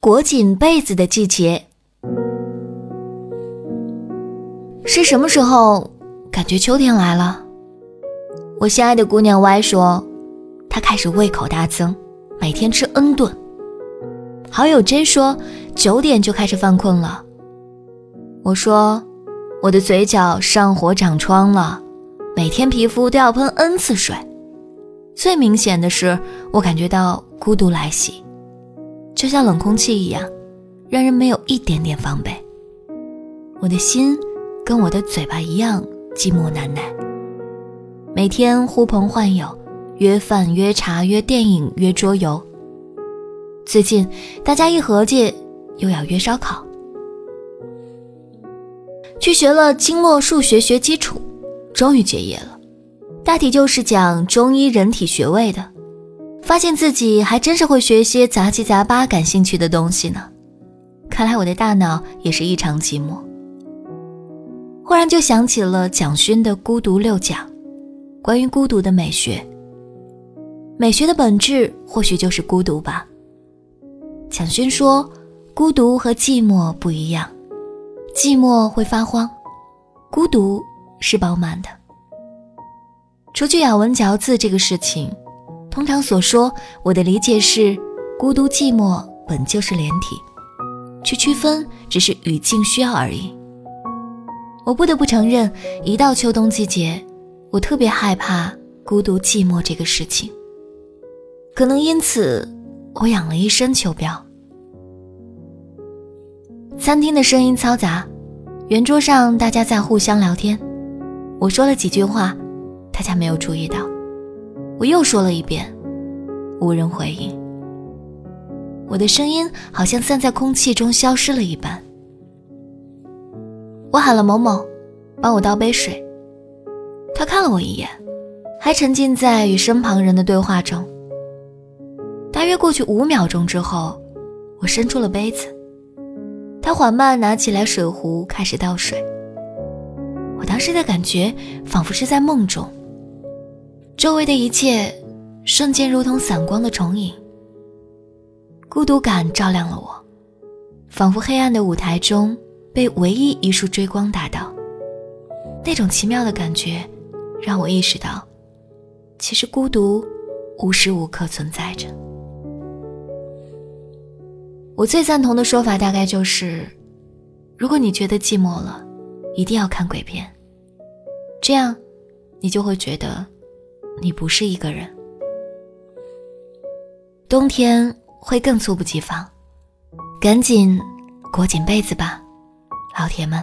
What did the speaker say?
裹紧被子的季节是什么时候？感觉秋天来了。我心爱的姑娘 Y 说，她开始胃口大增，每天吃 N 顿。好友 J 说，九点就开始犯困了。我说，我的嘴角上火长疮了，每天皮肤都要喷 N 次水。最明显的是，我感觉到孤独来袭。就像冷空气一样，让人没有一点点防备。我的心跟我的嘴巴一样寂寞难耐。每天呼朋唤友，约饭、约茶、约电影、约桌游。最近大家一合计，又要约烧烤。去学了经络数学学基础，终于结业了。大体就是讲中医人体穴位的。发现自己还真是会学些杂七杂八感兴趣的东西呢，看来我的大脑也是异常寂寞。忽然就想起了蒋勋的《孤独六讲》，关于孤独的美学。美学的本质或许就是孤独吧。蒋勋说，孤独和寂寞不一样，寂寞会发慌，孤独是饱满的。除去咬文嚼字这个事情。通常所说，我的理解是，孤独寂寞本就是连体，去区分只是语境需要而已。我不得不承认，一到秋冬季节，我特别害怕孤独寂寞这个事情。可能因此，我养了一身秋膘。餐厅的声音嘈杂，圆桌上大家在互相聊天。我说了几句话，大家没有注意到。我又说了一遍，无人回应。我的声音好像散在空气中消失了一般。我喊了某某，帮我倒杯水。他看了我一眼，还沉浸在与身旁人的对话中。大约过去五秒钟之后，我伸出了杯子。他缓慢拿起来水壶，开始倒水。我当时的感觉仿佛是在梦中。周围的一切瞬间如同散光的重影，孤独感照亮了我，仿佛黑暗的舞台中被唯一一束追光打到。那种奇妙的感觉，让我意识到，其实孤独无时无刻存在着。我最赞同的说法大概就是：如果你觉得寂寞了，一定要看鬼片，这样，你就会觉得。你不是一个人，冬天会更猝不及防，赶紧裹紧被子吧，老铁们。